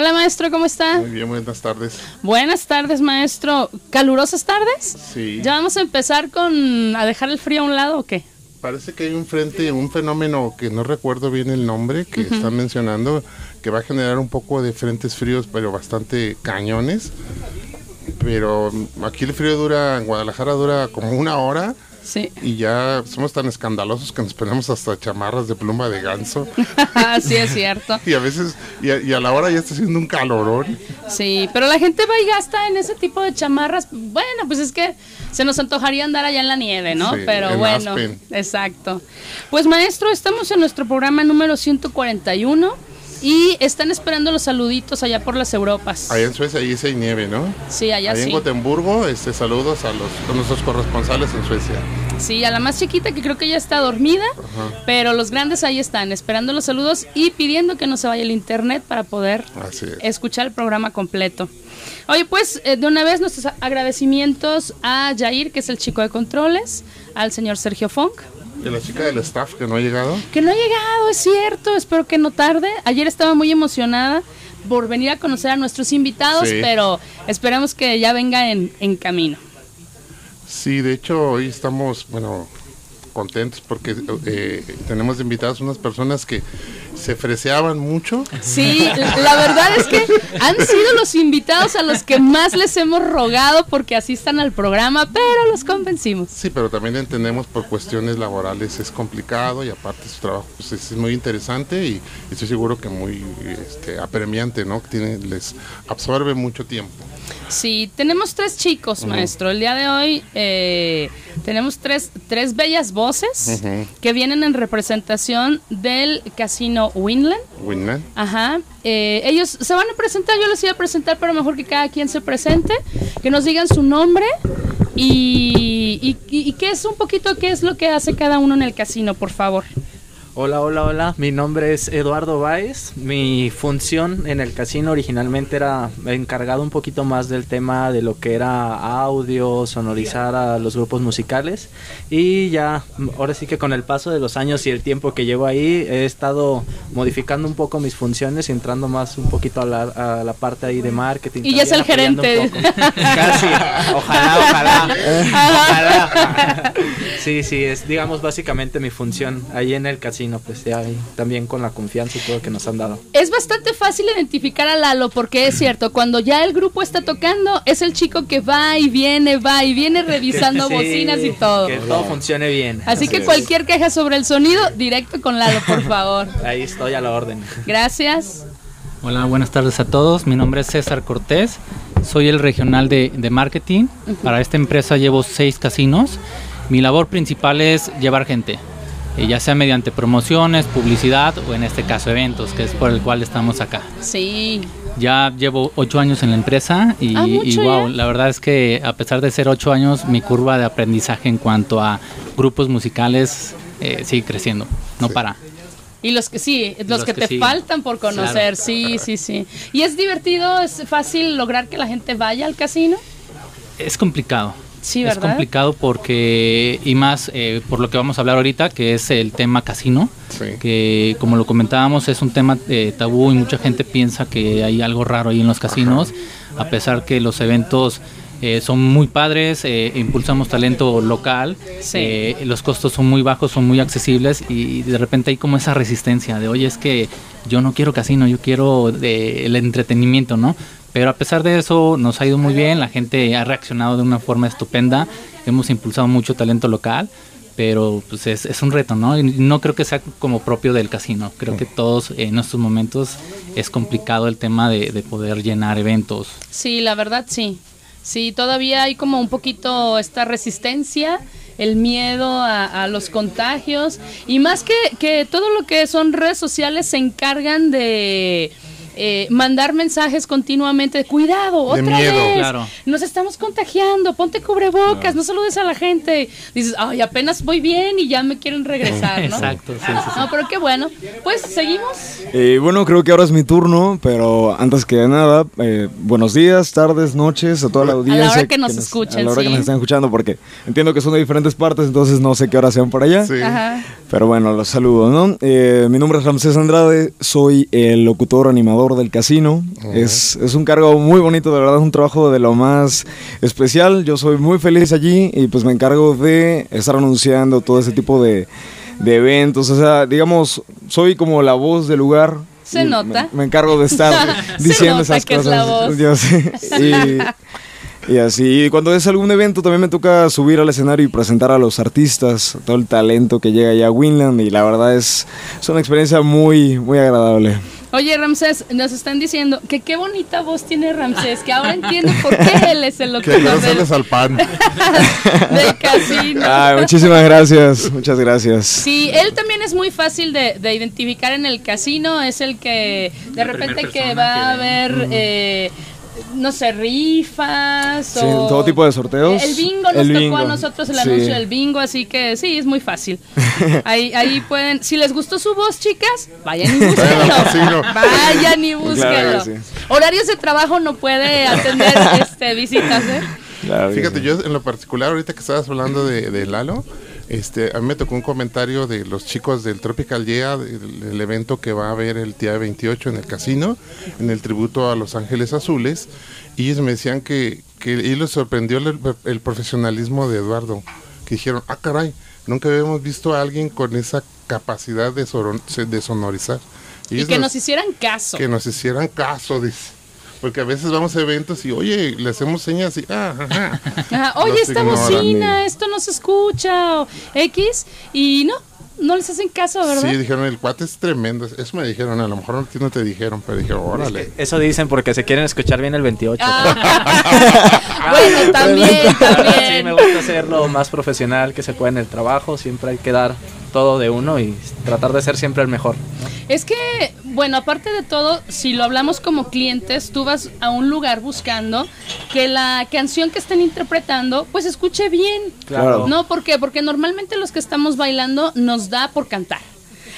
Hola maestro, ¿cómo está? Muy bien, buenas tardes. Buenas tardes maestro. ¿Calurosas tardes? Sí. ¿Ya vamos a empezar con a dejar el frío a un lado o qué? Parece que hay un frente, un fenómeno que no recuerdo bien el nombre que están mencionando, que va a generar un poco de frentes fríos, pero bastante cañones. Pero aquí el frío dura, en Guadalajara dura como una hora. Sí. Y ya somos tan escandalosos que nos ponemos hasta chamarras de pluma de ganso. sí, es cierto. y a veces, y a, y a la hora ya está haciendo un calorón. Sí, pero la gente va y gasta en ese tipo de chamarras. Bueno, pues es que se nos antojaría andar allá en la nieve, ¿no? Sí, pero en bueno, Aspen. exacto. Pues maestro, estamos en nuestro programa número 141 y están esperando los saluditos allá por las Europas. Allá en Suecia ahí hay nieve, ¿no? Sí, allá Ahí en sí. Gotemburgo, este, saludos a, los, a nuestros corresponsales en Suecia. Sí, a la más chiquita que creo que ya está dormida, pero los grandes ahí están esperando los saludos y pidiendo que no se vaya el internet para poder es. escuchar el programa completo. Oye, pues eh, de una vez nuestros agradecimientos a Jair, que es el chico de controles, al señor Sergio Funk, Y la chica del staff que no ha llegado. que no ha llegado, es cierto, espero que no tarde. Ayer estaba muy emocionada por venir a conocer a nuestros invitados, Sí. pero esperamos que ya venga en, en camino. Sí, de hecho hoy estamos, bueno, contentos porque eh, tenemos invitados unas personas que se freseaban mucho. Sí, la verdad es que han sido los invitados a los que más les hemos rogado porque asistan al programa, pero los convencimos. Sí, pero también entendemos por cuestiones laborales es complicado y aparte su trabajo pues, es muy interesante y estoy seguro que muy este, apremiante, ¿no? Que tiene, les absorbe mucho tiempo. Sí, tenemos tres chicos, maestro. El día de hoy eh, tenemos tres, tres bellas voces que vienen en representación del casino Winland. Winland. Ajá. Eh, ellos se van a presentar, yo les iba a presentar, pero mejor que cada quien se presente, que nos digan su nombre y, y, y- y qué es un poquito, qué es lo que hace cada uno en el casino, por favor. Hola, hola, hola. Mi nombre es Eduardo Báez. Mi función en el casino originalmente era encargado un poquito más del tema de lo que era audio, sonorizar a los grupos musicales. Y ya, ahora sí que con el paso de los años y el tiempo que llevo ahí, he estado modificando un poco mis funciones y entrando más un poquito a la, a la parte ahí de marketing. Y ya es el gerente. Casi. Ojalá, ojalá. Ojalá. Sí, sí, es digamos básicamente mi función ahí en el casino, pues ya ahí, también con la confianza y todo que nos han dado. Es bastante fácil identificar a Lalo porque es cierto, cuando ya el grupo está tocando, es el chico que va y viene, va y viene revisando Sí, bocinas y todo. Que todo funcione bien. Así que es. cualquier queja sobre el sonido, directo con Lalo, por favor. Ahí estoy a la orden. Gracias. Hola, buenas tardes a todos. Mi nombre es César Cortés. Soy el regional de, de marketing. Para esta empresa llevo seis casinos. Mi labor principal es llevar gente, ya sea mediante promociones, publicidad o en este caso eventos, que es por el cual estamos acá. Sí. Ya llevo ocho años en la empresa y, Ah, y wow, ya. la verdad es que a pesar de ser ocho años, mi curva de aprendizaje en cuanto a grupos musicales eh, sigue creciendo, no Sí. para. Y los que sí, los, Los que, que te sí. faltan por conocer, Claro. sí, sí, sí. Y es divertido, es fácil lograr que la gente vaya al casino. Es complicado. Sí, es complicado porque, y más eh, por lo que vamos a hablar ahorita, que es el tema casino, Sí. que como lo comentábamos es un tema eh, tabú y mucha gente piensa que hay algo raro ahí en los casinos, a pesar que los eventos eh, son muy padres, eh, impulsamos talento local, Sí. eh, los costos son muy bajos, son muy accesibles y de repente hay como esa resistencia de, oye, es que yo no quiero casino, yo quiero de- el entretenimiento, ¿no? Pero a pesar de eso nos ha ido muy bien, la gente ha reaccionado de una forma estupenda, hemos impulsado mucho talento local, pero pues es, un reto, ¿no? Y no creo que sea como propio del casino, creo que todos en estos momentos es complicado el tema de, de poder llenar eventos. Sí, la verdad sí. Sí, todavía hay como un poquito esta resistencia, el miedo a, a los contagios y más que, que todo lo que son redes sociales se encargan de, eh, mandar mensajes continuamente de cuidado, otra miedo. vez, Claro. nos estamos contagiando, ponte cubrebocas, no saludes a la gente. Dices, ay, apenas voy bien y ya me quieren regresar, ¿no? Exacto, sí, sí, sí. No, pero qué bueno. Pues seguimos. Eh, bueno, creo que ahora es mi turno, pero antes que nada, eh, buenos días, tardes, noches a toda la audiencia. hora que nos escuchen, A la hora que nos están escuchando, porque entiendo que son de diferentes partes, entonces no sé qué hora sean por allá. Sí. Ajá. Pero bueno, los saludo, ¿no? Eh, mi nombre es Ramsés Andrade, soy el locutor animador del casino. es, es un cargo muy bonito, de verdad, es un trabajo de lo más especial. Yo soy muy feliz allí y pues me encargo de estar anunciando todo ese tipo de, de eventos. O sea, digamos, soy como la voz del lugar. Se nota. Me, me encargo de estar Se diciendo nota esas que es cosas. la voz. Yo sé. Y, y así, y cuando es algún evento también me toca subir al escenario y presentar a los artistas, todo el talento que llega allá a Winland y la verdad es, es una experiencia muy, muy agradable. Oye, Ramsés, nos están diciendo que qué bonita voz tiene Ramsés, que ahora entiendo por qué él es el Que locutor no del, sales al pan. del casino. Ay, muchísimas gracias, muchas gracias. Sí, él también es muy fácil de, de identificar en el casino, es el que de repente que va a haber, eh, no sé, rifas Sí, o... todo tipo de sorteos. El bingo nos El tocó bingo, a nosotros el sí. anuncio del bingo, así que sí, es muy fácil. Ahí, ahí pueden, si les gustó su voz, chicas, vayan y búsquenlo. Vayan y búsquenlo. Claro que sí. Horarios de trabajo no puede atender este, visitas, ¿eh? Claro Fíjate, sí. yo en lo particular, ahorita que estabas hablando de, de Lalo, este, a mí me tocó un comentario de los chicos del Tropical Yeah, del, del evento que va a haber el día 28 en el casino, en el tributo a Los Ángeles Azules, y ellos me decían que, que y les sorprendió el, el profesionalismo de Eduardo, que dijeron, ah, caray, nunca habíamos visto a alguien con esa capacidad de, soron- de sonorizar. Y que nos- nos hicieran caso. que nos hicieran caso, dice. Porque a veces vamos a eventos y, oye, le hacemos señas y, ah, ajá. Ajá, Oye, esta ignoran. bocina, esto no se escucha, o X, y no, no les hacen caso, ¿verdad? Sí, dijeron, el cuate es tremendo. Eso me dijeron, a lo mejor a ti no te dijeron, pero dijeron, órale. Eso dicen porque se quieren escuchar bien el 28. Ah, bueno, también, Sí, me también. gusta ser lo más profesional que se puede en el trabajo. Siempre hay que dar todo de uno y tratar de ser siempre el mejor. ¿no? Es que, bueno, aparte de todo, si lo hablamos como clientes, tú vas a un lugar buscando que la canción que estén interpretando, pues escuche bien. Claro. ¿No? ¿Por qué? Porque normalmente los que estamos bailando nos da por cantar.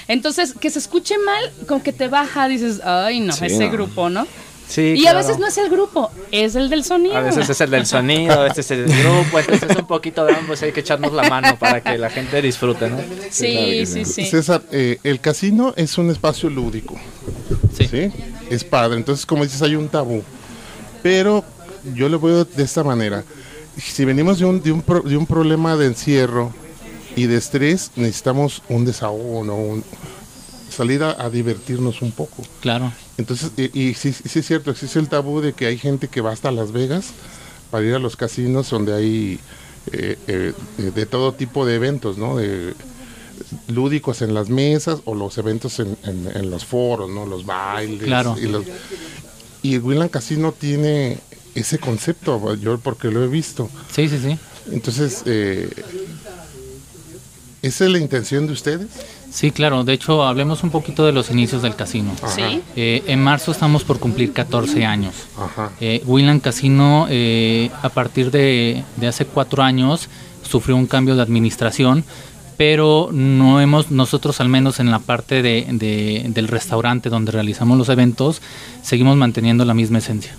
Entonces, que se escuche mal, como que te baja, dices, ay, no, Sí, ese no. grupo, ¿no? Sí, y a veces no es el grupo, es el del sonido. A veces es el del sonido, a veces es el grupo, entonces es un poquito de ambos, hay que echarnos la mano para que la gente disfrute, ¿no? Sí, sí, sí. César, eh, el casino es un espacio lúdico. Sí. Sí. Es padre. Entonces, como dices, hay un tabú. Pero yo lo veo de esta manera. Si venimos de un, de un, pro- de un problema de encierro y de estrés, necesitamos un desahogo, ¿no? Un- salir a, a divertirnos un poco. Claro. Entonces, y, y sí, sí es cierto, existe el tabú de que hay gente que va hasta Las Vegas para ir a los casinos donde hay eh, eh, de, todo tipo de eventos, ¿no? De, lúdicos en las mesas o los eventos en, en- en los foros, ¿no? Los bailes. Claro. Y, los, y el Winland Casino tiene ese concepto, yo porque lo he visto. Sí, sí, sí. Entonces, eh, ¿esa es la intención de ustedes? Sí, claro. De hecho, hablemos un poquito de los inicios del casino. Sí. Eh, en marzo estamos por cumplir 14 años. Ajá. Eh, Winland Casino, eh, a partir de, de hace cuatro años, sufrió un cambio de administración, pero no hemos, nosotros al menos en la parte de, de- del restaurante donde realizamos los eventos, seguimos manteniendo la misma esencia.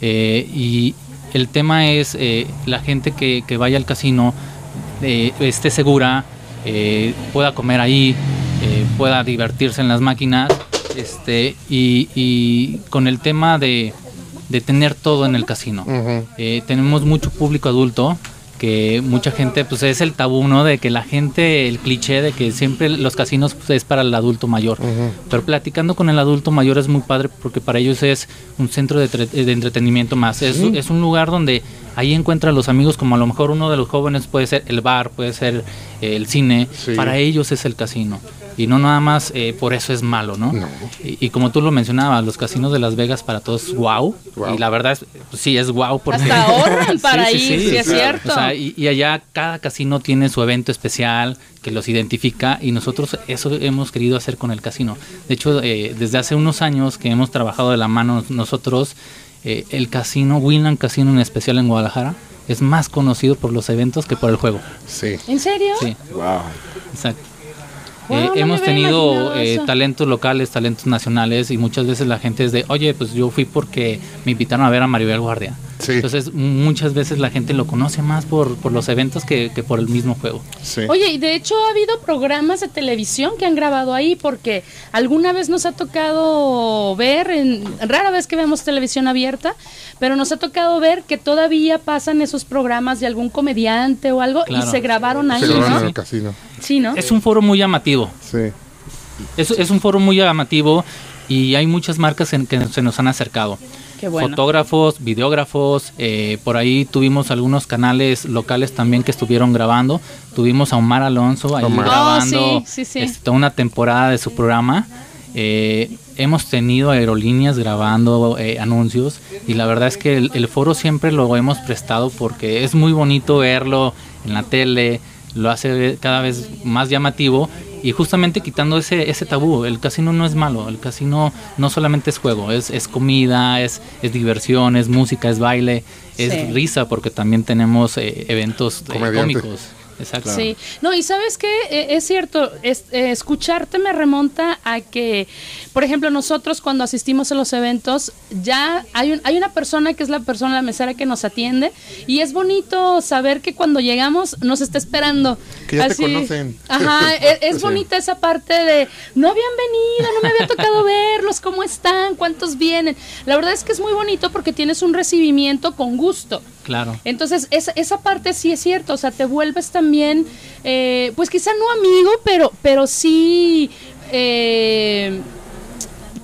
Eh, y el tema es eh, la gente que, que vaya al casino eh, esté segura, eh, pueda comer ahí, eh, pueda divertirse en las máquinas, este, y, y con el tema de, de tener todo en el casino. Eh, tenemos mucho público adulto que mucha gente pues es el tabú no de que la gente el cliché de que siempre los casinos pues, es para el adulto mayor pero platicando con el adulto mayor es muy padre porque para ellos es un centro de, tre- de entretenimiento más es, Sí. es un lugar donde ahí encuentra a los amigos como a lo mejor uno de los jóvenes puede ser el bar, puede ser el cine, Sí. para ellos es el casino. Y no nada más eh, por eso es malo, ¿no? No. Y, y como tú lo mencionabas, los casinos de Las Vegas para todos es wow. Guau. Y la verdad es, pues sí, es wow porque... Hasta ahorran para Sí, sí, ir, sí, sí, es claro. cierto. O sea, y, y allá cada casino tiene su evento especial que los identifica y nosotros eso hemos querido hacer con el casino. De hecho, eh, desde hace unos años que hemos trabajado de la mano nosotros, eh, el casino, Winland Casino en especial en Guadalajara, es más conocido por los eventos que por el juego. Sí. ¿En serio? Sí, Wow. exacto. Wow, Eh, no hemos tenido eh, talentos locales, talentos nacionales y muchas veces la gente es de, oye, pues yo fui porque me invitaron a ver a Maribel Guardia. Sí. Entonces muchas veces la gente lo conoce más por, por los eventos que, que por el mismo juego. Sí. Oye, y de hecho ha habido programas de televisión que han grabado ahí porque alguna vez nos ha tocado ver, en, rara vez que vemos televisión abierta, pero nos ha tocado ver que todavía pasan esos programas de algún comediante o algo Claro. y se grabaron ahí, Se grabaron ¿no? en el casino. Sí, ¿no? Es un foro muy llamativo. Sí. Es, es un foro muy llamativo y hay muchas marcas en que se nos han acercado. Qué bueno. Fotógrafos, videógrafos, eh, por ahí tuvimos algunos canales locales también que estuvieron grabando. Tuvimos a Omar Alonso ahí Omar. grabando Oh, sí, sí, sí. este, toda una temporada de su programa. Eh, hemos tenido aerolíneas grabando eh, anuncios y la verdad es que el, el foro siempre lo hemos prestado porque es muy bonito verlo en la tele, lo hace cada vez más llamativo y justamente quitando ese, ese tabú, el casino no es malo, el casino no solamente es juego, es, es comida, es, es diversión, es música, es baile, es Sí. risa porque también tenemos eh, eventos eh, cómicos. Exacto. Sí, no, y sabes qué, Eh, es cierto, es- eh, escucharte me remonta a que, por ejemplo, nosotros cuando asistimos a los eventos, ya hay, un, hay una persona que es la persona, la mesera que nos atiende, y es bonito saber que cuando llegamos nos está esperando. Que ya te conocen. Ajá, es, es Sí. bonita esa parte de, no habían venido, no me había tocado verlos, ¿cómo están? ¿Cuántos vienen? La verdad es que es muy bonito porque tienes un recibimiento con gusto. Claro. Entonces, esa, esa parte sí es cierto, o sea, te vuelves también, eh, pues quizá no amigo, pero, pero sí eh,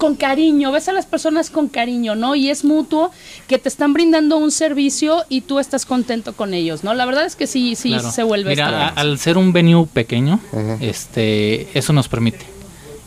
con cariño, ves a las personas con cariño, ¿no? Y es mutuo que te están brindando un servicio y tú estás contento con ellos, ¿no? La verdad es que sí, sí Claro. se vuelve Mira, a- al ser un venue pequeño, este, eso nos permite.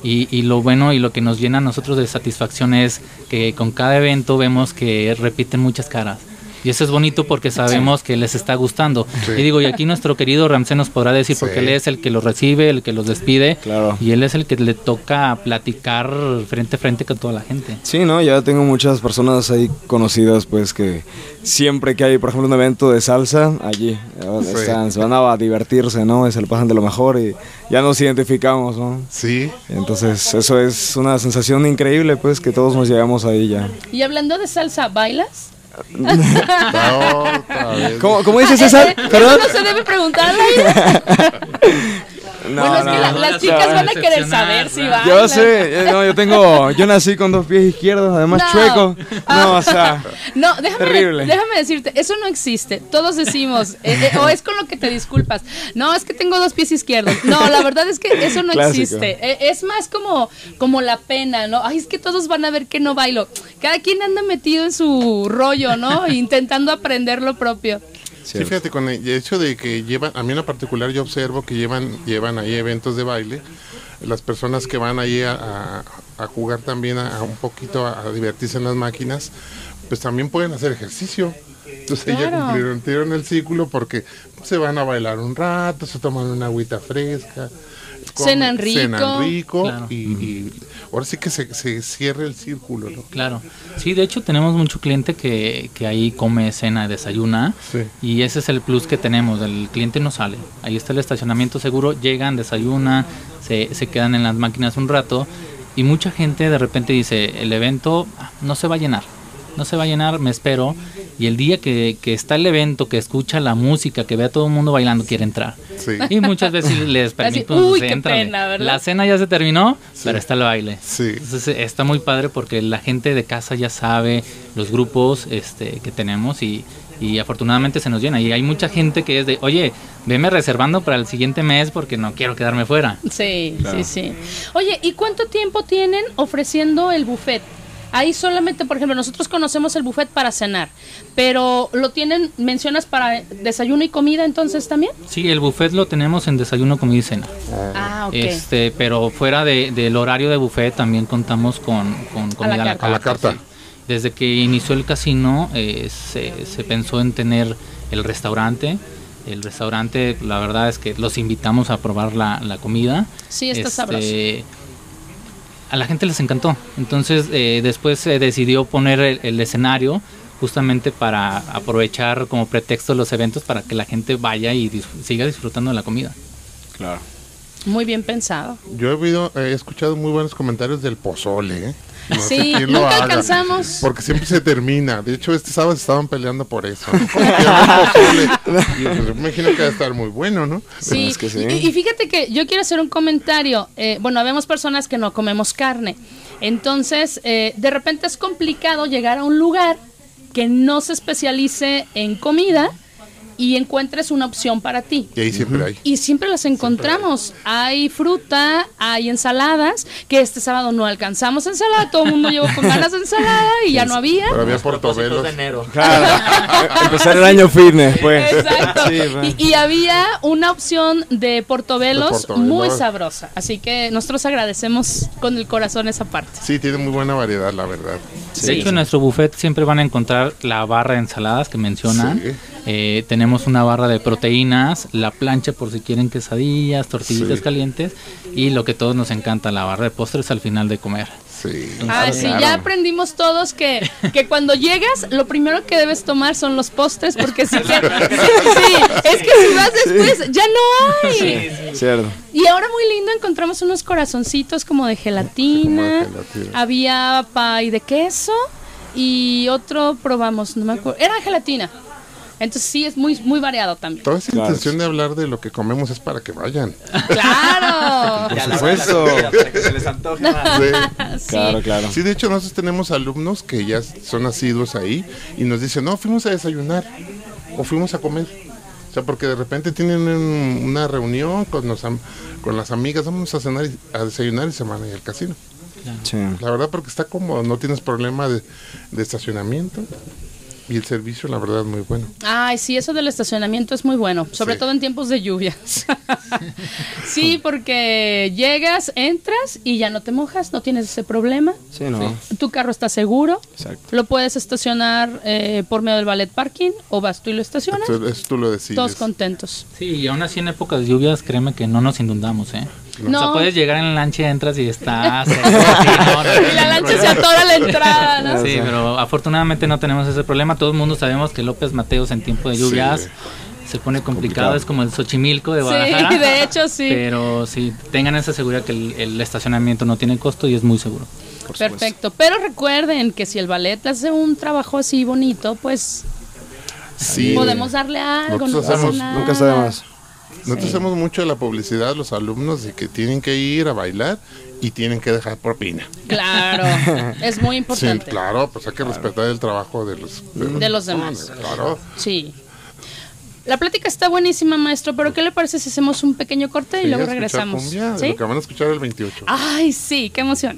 Y, y lo bueno y lo que nos llena a nosotros de satisfacción es que con cada evento vemos que repiten muchas caras. Y eso es bonito porque sabemos que les está gustando. Sí. Y digo, y aquí nuestro querido Ramsey nos podrá decir, porque Sí. él es el que los recibe, el que los despide, Claro. y él es el que le toca platicar frente a frente con toda la gente. Sí, ¿no? Ya tengo muchas personas ahí conocidas, pues, que siempre que hay, por ejemplo, un evento de salsa, allí eh, Sí. están, se van a divertirse, ¿no? Y se lo pasan de lo mejor y ya nos identificamos, ¿no? Sí. Entonces, eso es una sensación increíble, pues, que todos nos llegamos ahí ya. Y hablando de salsa, ¿bailas? No. ¿Cómo, cómo dices, Ah, César? ¿Perdón? Eso no se debe preguntar. No, bueno, es que no, la- no. las chicas van a querer saber si bailan. Yo sé, eh, no, yo tengo, yo nací con dos pies izquierdos, además No. chueco. No, o sea, No, déjame, Terrible. déjame decirte, eso no existe. Todos decimos, eh, eh, o es con lo que te disculpas. No, es que tengo dos pies izquierdos. No, la verdad es que eso no Clásico. existe. Eh, es más como, como la pena, ¿no? Ay, es que todos van a ver que no bailo. Cada quien anda metido en su rollo, ¿no? Intentando aprender lo propio. Sí, fíjate, con el hecho de que llevan, a mí en lo particular yo observo que llevan, llevan ahí eventos de baile, las personas que van ahí a, a- a jugar también a, a un poquito a, divertirse en las máquinas, pues también pueden hacer ejercicio. Entonces ya Claro. cumplieron, cumplieron el círculo porque se van a bailar un rato, se toman una agüita fresca. Cenan rico. Cenan rico Claro. y, y ahora sí que se, se cierra el círculo, ¿no? Claro. Sí, de hecho tenemos mucho cliente que, que ahí come, cena, desayuna. Sí. Y ese es el plus que tenemos. El cliente no sale. Ahí está el estacionamiento seguro. Llegan, desayunan, se, se quedan en las máquinas un rato. Y mucha gente de repente dice, el evento ah, no se va a llenar. No se va a llenar, me espero. Y el día que, que está el evento, que escucha la música, que ve a todo el mundo bailando, quiere entrar. Sí. Y muchas veces les permito, uy, "Sí, qué éntrale". pena, ¿verdad? La cena ya se terminó, pero está el baile. Sí. Entonces eh, está muy padre porque la gente de casa ya sabe los grupos este, que tenemos y, y afortunadamente se nos llena. Y hay mucha gente que es de, oye, veme reservando para el siguiente mes porque no quiero quedarme fuera. Sí, sí, sí. Oye, ¿y cuánto tiempo tienen ofreciendo el buffet? Ahí solamente, por ejemplo, nosotros conocemos el buffet para cenar, pero lo tienen, mencionas para desayuno y comida entonces también. Sí, el buffet lo tenemos en desayuno, comida y cena. Ah, ok. Este, pero fuera de- del horario de buffet también contamos con, con comida a la, carta. A la carta. sí. Desde que inició el casino eh, se, se pensó en tener el restaurante. El restaurante, la verdad es que los invitamos a probar la, la comida. Sí, está Este, sabroso. A la gente les encantó. Entonces eh, después se decidió poner el, escenario justamente para aprovechar como pretexto los eventos para que la gente vaya y dis- siga disfrutando de la comida. Claro. Muy bien pensado. Yo he, oído, he escuchado muy buenos comentarios del pozole, ¿eh? No sé Sí, quién lo nunca haga, alcanzamos. Porque siempre se termina. De hecho, este sábado estaban peleando por eso. ¿no? Y pues, me imagino que va a estar muy bueno, ¿no? Sí, es que sí. Y, y fíjate que yo quiero hacer un comentario. Eh, bueno, habemos personas que no comemos carne. Entonces, eh, de repente es complicado llegar a un lugar que no se especialice en comida y encuentres una opción para ti. Y ahí siempre hay. Y siempre las encontramos. Hay fruta, hay ensaladas, que este sábado no alcanzamos ensalada, todo el mundo llevó con ganas de ensalada y ya no había. Pero había portobelos. de enero. Claro. Empezar el año fitness, pues. Exacto. Sí, va. y, y había una opción de portobelos, De portobelos. muy sabrosa. Así que nosotros agradecemos con el corazón esa parte. Sí, tiene muy buena variedad, la verdad. De hecho, en nuestro buffet siempre van a encontrar la barra de ensaladas que mencionan. Sí. Eh, tenemos una barra de proteínas, la plancha por si quieren quesadillas, tortillitas Sí. calientes y lo que todos nos encanta, la barra de postres al final de comer. Sí. Ah, sí, ya aprendimos todos que, que cuando llegas, lo primero que debes tomar son los postres, porque si que, sí, sí, es que si vas después, ya no hay. Cierto. Y ahora muy lindo encontramos unos corazoncitos como de gelatina, Como de gelatina. había pay de queso y otro probamos, no me acuerdo, era gelatina. Entonces sí es muy muy variado también. Toda esa Claro. intención de hablar de lo que comemos es para que vayan. Claro. La supuesto. la para que se les antoje más. Sí. Sí. Claro, claro. Sí, de hecho nosotros tenemos alumnos que ya son asiduos ahí y nos dicen, no, fuimos a desayunar o fuimos a comer. O sea, porque de repente tienen un- una reunión con, los am- con las amigas, vamos a cenar y- a desayunar y se van a ir al casino. Sí. La verdad porque está cómodo, no tienes problema de, de estacionamiento y el servicio la verdad muy bueno. Ay, sí, eso del estacionamiento es muy bueno, sobre Sí. todo en tiempos de lluvias. sí, porque llegas, entras y ya no te mojas, no tienes ese problema. Sí, no. Tu carro está seguro. Exacto. Lo puedes estacionar eh, por medio del ballet parking o vas tú y lo estacionas. Entonces, eso tú lo decides. Todos contentos. Sí, y aún así en épocas de lluvias, créeme que no nos inundamos, ¿eh? O sea, No. puedes llegar en la lancha, entras y está seco, sí, no, no hay Y la lancha se atora a la entrada, ¿no? Sí, pero afortunadamente no tenemos ese problema. Todo el mundo sabemos que López Mateos en tiempo de lluvias Sí. se pone complicado. complicado. Es como el Xochimilco de Sí, Guadalajara. de hecho sí. Pero sí, tengan esa seguridad que el, el estacionamiento no tiene costo y es muy seguro. Perfecto. Pero recuerden que si el ballet hace un trabajo así bonito, pues Sí. podemos darle algo. No hacemos- nada. Nunca está Nosotros hacemos mucho de la publicidad a los alumnos de que tienen que ir a bailar y tienen que dejar propina. Claro, es muy Sí, importante. claro, pues hay que respetar el trabajo de los, De los demás. Claro. Sí. La plática está buenísima, maestro, pero ¿qué le parece si hacemos un pequeño corte y Sí, luego regresamos? cumbia, ¿Sí? Lo que van a escuchar el 28. Ay, sí, qué emoción.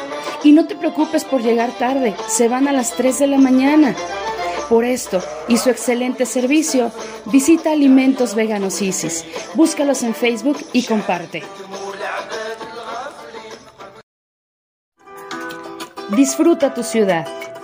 Y no te preocupes por llegar tarde, se van a las 3 de la mañana. Por esto y su excelente servicio, visita Alimentos Veganos Isis. Búscalos en Facebook y comparte. Disfruta tu ciudad.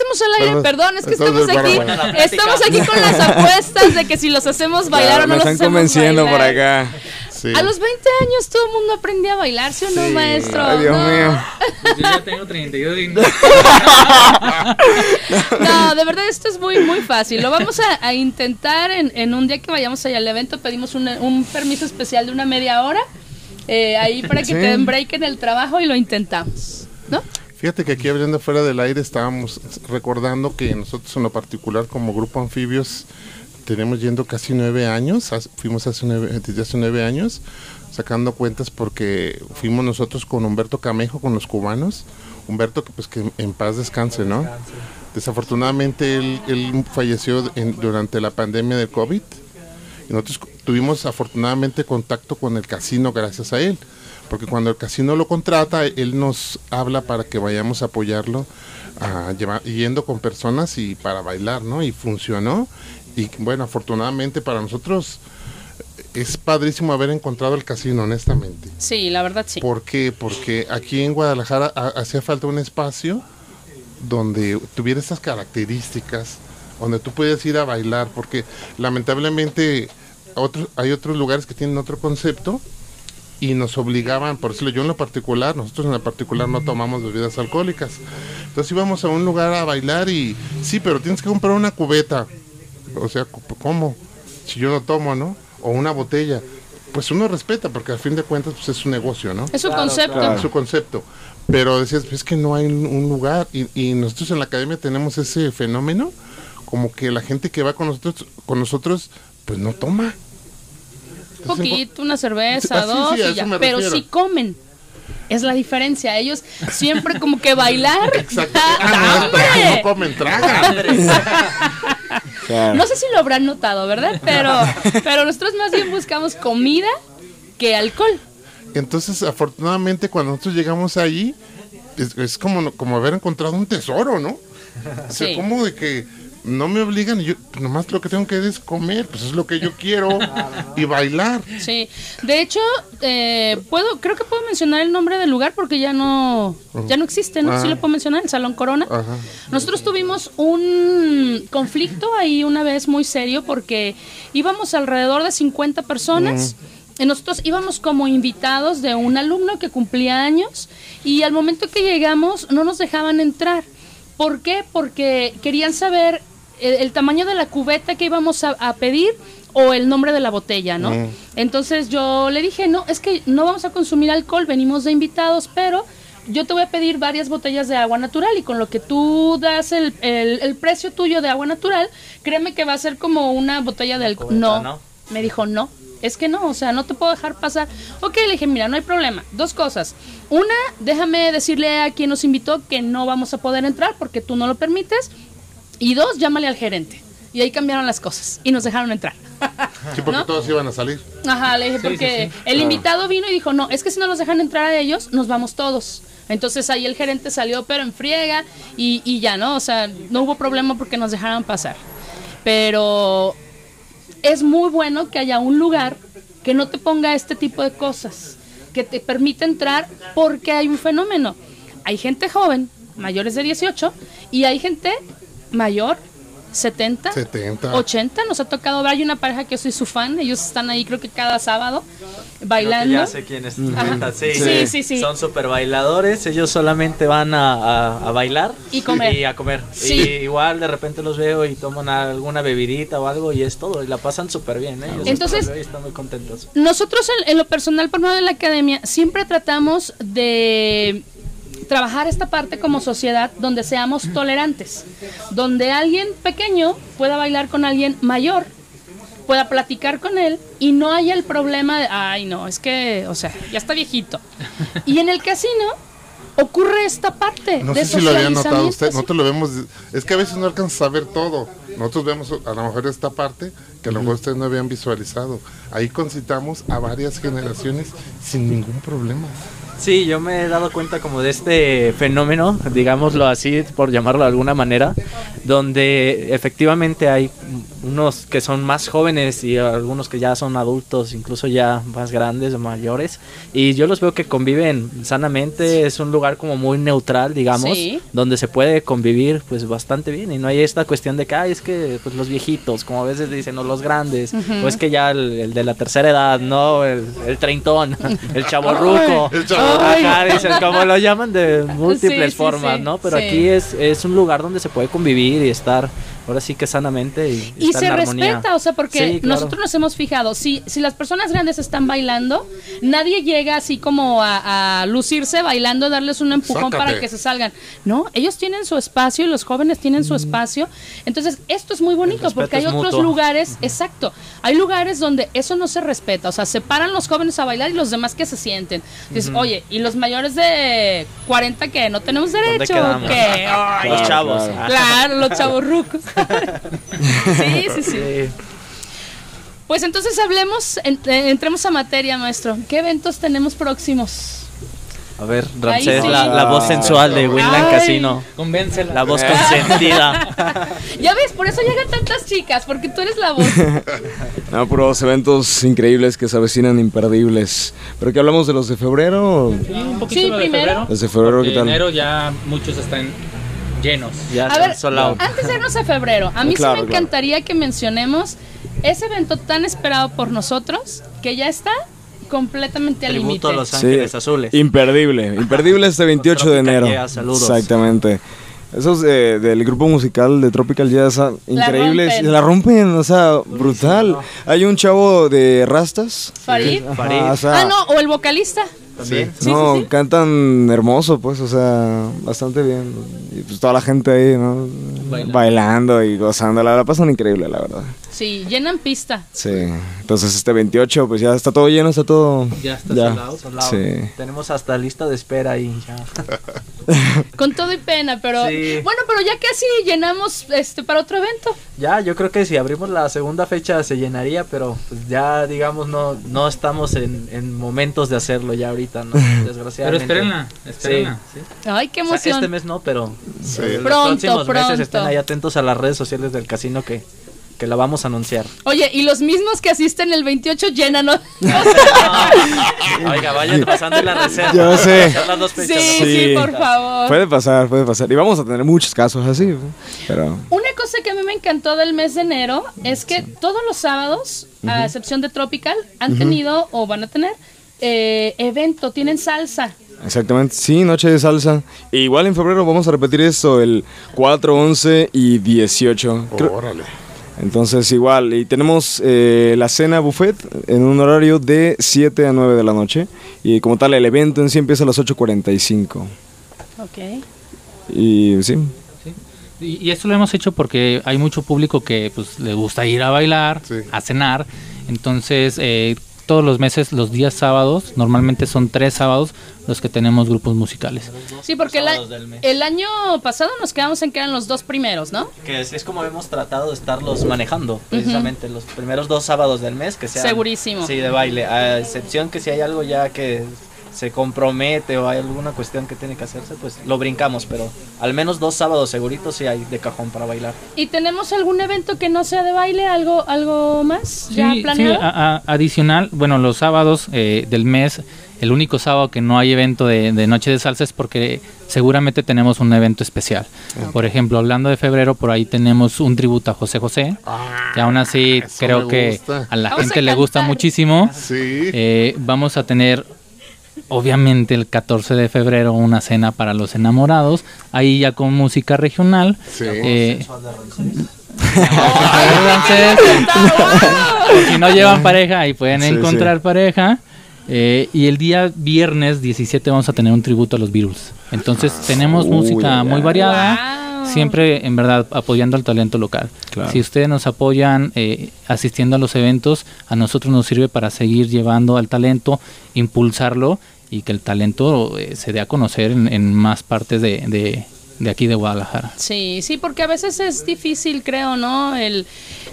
Estamos al aire, Perdón, es que estamos aquí, estamos aquí con las apuestas de que si los hacemos bailar Claro, o no me los están hacemos convenciendo por acá. Sí. A los 20 años todo el mundo aprende a bailar, ¿sí o no, Sí. maestro? Ay, Dios no. mío. Pues yo ya tengo 32 y no. No, de verdad esto es muy muy fácil. Lo vamos a, a intentar en, en un día que vayamos allá al evento. Pedimos un, un permiso especial de una media hora. eh, ahí para que Sí. te den break en el trabajo y lo intentamos. Fíjate que aquí hablando fuera del aire estábamos recordando que nosotros en lo particular como grupo anfibios tenemos yendo casi nueve años, fuimos hace nueve, desde hace nueve años, sacando cuentas porque fuimos nosotros con Humberto Camejo, con los cubanos, Humberto que pues que en paz descanse, ¿no? Desafortunadamente él, falleció durante la pandemia del COVID. Y nosotros tuvimos afortunadamente contacto con el casino gracias a él, porque cuando el casino lo contrata, él nos habla para que vayamos a apoyarlo, a llevar- yendo con personas y para bailar, ¿no? Y funcionó. Y bueno, afortunadamente para nosotros es padrísimo haber encontrado el casino, honestamente. Sí, la verdad sí. ¿Por qué? Porque aquí en Guadalajara ha- hacía falta un espacio donde tuviera esas características, donde tú puedes ir a bailar, porque lamentablemente otros, hay otros lugares que tienen otro concepto y nos obligaban, por decirlo yo en lo particular, nosotros en lo particular no tomamos bebidas alcohólicas. Entonces íbamos a un lugar a bailar y sí, pero tienes que comprar una cubeta. O sea, ¿cómo? Si yo no tomo, ¿no? O una botella. Pues uno respeta, porque al fin de cuentas pues es un negocio, ¿no? Es su Claro, concepto. claro. su concepto. Pero decías, "Pues es que no hay un, un lugar. Y, y nosotros en la academia tenemos ese fenómeno, como que la gente que va con nosotros, con nosotros pues no toma. Un poquito, una cerveza, Ah, sí, dos sí, y ya. Pero si comen. Es la diferencia. Ellos siempre como que bailar. Exacto. ¡Ah, no, comen, tragan. Claro. No sé si lo habrán notado, ¿verdad? Pero, pero nosotros más bien buscamos comida que alcohol. Entonces, afortunadamente, cuando nosotros llegamos allí, es, es como, como haber encontrado un tesoro, ¿no? O sea, Sí. como de que no me obligan y yo nomás lo que tengo que es comer, pues es lo que yo quiero y bailar. Sí. De hecho, eh, puedo, creo que puedo mencionar el nombre del lugar porque ya no, ya no existe, ¿no? Ah. Sí lo puedo mencionar, el Salón Corona. Ajá. Nosotros tuvimos un conflicto ahí una vez muy serio porque íbamos alrededor de 50 personas. Y nosotros íbamos como invitados de un alumno que cumplía años y al momento que llegamos no nos dejaban entrar. ¿Por qué? Porque querían saber el, el tamaño de la cubeta que íbamos a, a pedir o el nombre de la botella, ¿no? Mm. Entonces yo le dije, no, es que no vamos a consumir alcohol, venimos de invitados, pero yo te voy a pedir varias botellas de agua natural y con lo que tú das el, el- el precio tuyo de agua natural, créeme que va a ser como una botella de alcohol. No, ¿no? me dijo, no, es que no, o sea, no te puedo dejar pasar. Ok, le dije, mira, no hay problema. Dos cosas. Una, déjame decirle a quien nos invitó que no vamos a poder entrar porque tú no lo permites. Y dos, llámale al gerente. Y ahí cambiaron las cosas y nos dejaron entrar. Sí, porque ¿No? todos iban a salir. Ajá, le dije, Sí, porque sí, sí. el invitado vino y dijo, no, es que si no los dejan entrar a ellos, nos vamos todos. Entonces ahí el gerente salió, pero en friega, y, y ya, ¿no? O sea, no hubo problema porque nos dejaran pasar. Pero es muy bueno que haya un lugar que no te ponga este tipo de cosas, que te permite entrar porque hay un fenómeno. Hay gente joven, mayores de 18, y hay gente mayor, 70, 70. 80. Nos ha tocado ver, hay una pareja que yo soy su fan, ellos están ahí creo que cada sábado bailando. ya sé quiénes comentas, sí. Sí, sí, sí. Son super bailadores, ellos solamente van a, a- a bailar Y comer. Y a comer. Sí. Y igual de repente los veo y toman alguna bebidita o algo y es todo. Y la pasan súper bien, ¿eh? Siempre Entonces- los veo y están muy contentos. Nosotros en, en lo personal, por medio de la academia, siempre tratamos de trabajar esta parte como sociedad donde seamos tolerantes, donde alguien pequeño pueda bailar con alguien mayor, pueda platicar con él y no haya el problema de, ay no, es que, o sea, ya está viejito. Y en el casino ocurre esta parte No de sé si lo había notado usted. Nosotros lo vemos. Es que a veces no alcanzas a ver todo. Nosotros vemos a lo mejor esta parte que a lo mejor ustedes no habían visualizado. Ahí concitamos a varias generaciones sin ningún problema. Sí, yo me he dado cuenta como de este fenómeno, digámoslo así, por llamarlo de alguna manera, donde efectivamente hay unos que son más jóvenes y algunos que ya son adultos, incluso ya más grandes o mayores, y yo los veo que conviven sanamente, es un lugar como muy neutral, digamos, Sí. donde se puede convivir pues bastante bien y no hay esta cuestión de que, ay, es que pues los viejitos, como a veces dicen, o los grandes, o es que ya el, el de la tercera edad, no, el, el treintón, el chaborruco, El chavorruco. Ajá, dicen, como lo llaman de múltiples Sí, sí, formas, sí, ¿no? Pero aquí es, es un lugar donde se puede convivir y estar, ahora sí que sanamente y, Y se en armonía. respeta, o sea, porque Sí, claro. nosotros nos hemos fijado, si, si las personas grandes están bailando, nadie llega así como a, a lucirse bailando, darles un empujón Sácate. para que se salgan. No, ellos tienen su espacio y los jóvenes tienen su espacio. Entonces, esto es muy bonito porque hay otros mutuo. lugares, exacto, hay lugares donde eso no se respeta, o sea, se paran los jóvenes a bailar y los demás que se sienten. Dices, oye, ¿y los mayores de 40 que ¿No tenemos derecho? Ay, Los chavos. claro. Claro, los chavos rucos. Sí, sí, sí. Pues entonces hablemos, en- eh, entremos a materia, maestro. ¿Qué eventos tenemos próximos? A ver, Ramsés, sí. la, la voz sensual de Winland Ay. Casino. Convéncela. La voz consentida. Ya ves, por eso llegan tantas chicas, porque tú eres la voz. No, puros eventos increíbles que se avecinan imperdibles. Pero que hablamos de los de febrero. Sí, un poquito Sí, de primero. febrero. Desde febrero, porque ¿qué tal? enero ya muchos están llenos. Ya A ver, antes de irnos a febrero, a mí Claro, sí me claro. encantaría que mencionemos ese evento tan esperado por nosotros, que ya está completamente al límite. Tributo a Los Ángeles Azules. Imperdible. Imperdible este 28 de enero. Saludos. Exactamente. Esos de- del grupo musical de Tropical Jazz, ah, increíbles. rompen. La rompen, o sea, brutal. Hay un chavo de Rastas. Farid. Ajá, Farid. o sea, Ah, no, o el vocalista. También. Sí, no, sí, sí. cantan hermoso, pues, o sea, bastante bien. Y pues toda la gente ahí, ¿no? Bailando. Bailando y gozando. La, la pasan increíble, la verdad. Sí, llenan pista. Sí. Entonces, este 28, pues ya está todo lleno, está todo. Ya está soldado. Solado. Sí. Tenemos hasta lista de espera ahí ya. Con todo y pena, pero Sí. bueno, pero ya casi llenamos este para otro evento. Ya, yo creo que si abrimos la segunda fecha se llenaría, pero pues ya digamos no no estamos en, en momentos de hacerlo ya ahorita, ¿no? Pero Desgraciadamente. espérenla, espérenla. Sí, sí. Ay, qué O sea, emoción. este mes no, pero Sí. en los Pronto, próximos meses pronto. estén ahí atentos a las redes sociales del casino que, que la vamos a anunciar. Oye, y los mismos que asisten el 28 llenan. ¿no? Oiga, vayan pasando la reserva. Yo sé. Las dos Sí, sí. Sí. por favor. Puede pasar, puede pasar. Y vamos a tener muchos casos así, pero. Una cosa que a mí me encantó del mes de enero es que todos los sábados, a excepción de Tropical, han tenido o van a tener eh, evento, tienen salsa. Exactamente, sí, noche de salsa. E igual en febrero vamos a repetir esto, el 4, 11 y 18. Creo- Órale. Entonces igual, y tenemos eh, la cena buffet en un horario de 7 a 9 de la noche. Y como tal, el evento en sí empieza a las 8.45. Ok. Y sí, Sí. Y, y esto lo hemos hecho porque hay mucho público que pues le gusta ir a bailar, Sí. a cenar. Entonces, eh, todos los meses, los días sábados, normalmente son tres sábados los que tenemos grupos musicales. Sí, porque el, año pasado nos quedamos en que eran los dos primeros, ¿no? Que es, es como hemos tratado de estarlos manejando, precisamente los primeros dos sábados del mes que sean Segurísimo. Sí, de baile, a excepción que si hay algo ya que se compromete o hay alguna cuestión que tiene que hacerse, pues lo brincamos, pero al menos dos sábados seguritos sí hay de cajón para bailar. ¿Y tenemos algún evento que no sea de baile? ¿Algo, algo más ya Sí, sí, planeado? a- a- adicional, bueno, los sábados eh, del mes, el único sábado que no hay evento de, de Noche de Salsa es porque seguramente tenemos un evento especial. Por ejemplo, hablando de febrero, por ahí tenemos un tributo a José José. y aún así, Ah, creo que a la Vamos gente a le gusta muchísimo. Sí. Eh, vamos a tener, obviamente, el 14 de febrero una cena para los enamorados. Ahí ya con música regional. Sí. Eh, si no llevan pareja, ahí pueden Sí, encontrar pareja. Eh, y el día viernes 17 vamos a tener un tributo a los Beatles. Entonces tenemos Uy, música muy variada. Wow. Siempre, en verdad, apoyando al talento local. Claro. Si ustedes nos apoyan eh, asistiendo a los eventos, a nosotros nos sirve para seguir llevando al talento, impulsarlo y que el talento eh, se dé a conocer en, en más partes de, de- de aquí de Guadalajara. Sí, sí, porque a veces es difícil, creo, ¿no? El,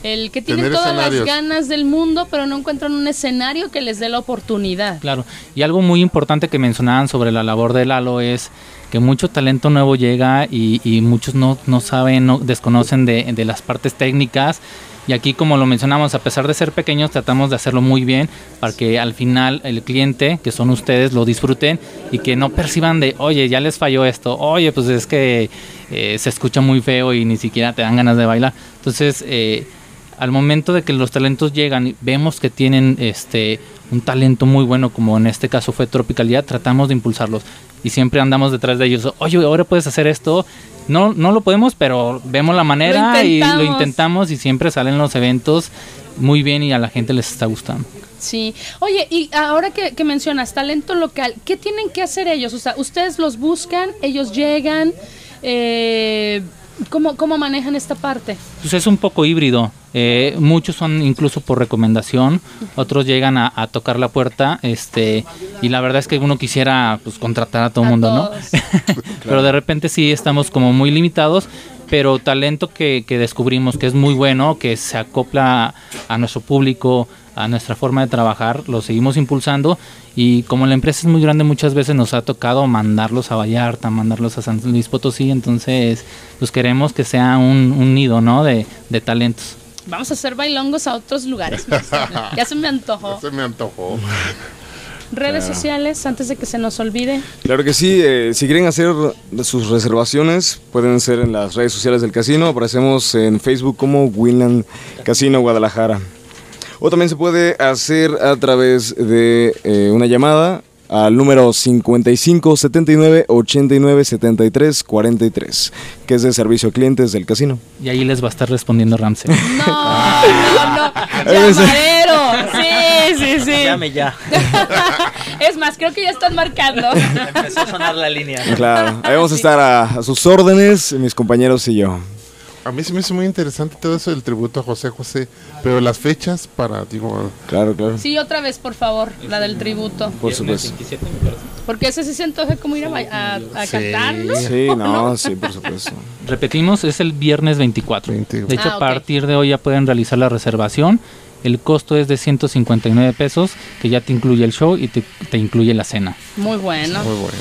el que tienen Tener todas las ganas del mundo, pero no encuentran un escenario que les dé la oportunidad. Claro, y algo muy importante que mencionaban sobre la labor de Lalo es que mucho talento nuevo llega y, y muchos no, no saben, no desconocen de, de las partes técnicas. Y aquí, como lo mencionamos, a pesar de ser pequeños, tratamos de hacerlo muy bien para que al final el cliente, que son ustedes, lo disfruten y que no perciban de, oye, ya les falló esto, oye, pues es que eh, se escucha muy feo y ni siquiera te dan ganas de bailar. Entonces, eh, al momento de que los talentos llegan vemos que tienen este un talento muy bueno como en este caso fue Tropicalidad, tratamos de impulsarlos y siempre andamos detrás de ellos. Oye, ahora puedes hacer esto. No, no lo podemos, pero vemos la manera Lo y lo intentamos. intentamos y siempre salen los eventos muy bien y a la gente les está gustando. Sí. Oye, y ahora que, que mencionas talento local, ¿qué tienen que hacer ellos? O sea, ustedes los buscan, ellos llegan. Eh, ¿cómo, ¿Cómo manejan esta parte? Pues es un poco híbrido. Eh, muchos son incluso por recomendación, otros llegan a, a tocar la puerta, este, y la verdad es que uno quisiera pues contratar a todo el mundo, todos. ¿no? Pero de repente sí estamos como muy limitados, pero talento que, que descubrimos que es muy bueno, que se acopla a nuestro público, a nuestra forma de trabajar, lo seguimos impulsando y como la empresa es muy grande muchas veces nos ha tocado mandarlos a Vallarta, mandarlos a San Luis Potosí, entonces pues queremos que sea un, un nido, ¿no? De, de talentos. Vamos a hacer bailongos a otros lugares. ya se me antojó. Se me antojó. Redes sociales, antes de que se nos olvide. Claro que sí, eh, si quieren hacer sus reservaciones, pueden ser en las redes sociales del casino. Aparecemos en Facebook como Winland Casino Guadalajara. O también se puede hacer a través de eh, una llamada al número 55 79 89 73 43, que es de servicio a clientes del casino. Y ahí les va a estar respondiendo Ramsey. No, no. Sí, sí, sí. Llame ya. Es más, creo que ya están marcando. Empezó a sonar la línea. Claro, ahí vamos a estar a, a sus órdenes, mis compañeros y yo. A mí se me hizo muy interesante todo eso del tributo a José José, pero las fechas para, digo, Claro, claro. Sí, otra vez, por favor, la del tributo. Por supuesto. Porque ese sí se antoja como ir a, a, a Sí. cantarlo. Sí, no, sí, por supuesto. Repetimos, es el viernes 24. 20. De hecho, Ah, a partir de hoy ya pueden realizar la reservación. El costo es de 159 pesos, que ya te incluye el show y te, te incluye la cena. Muy bueno. muy bueno.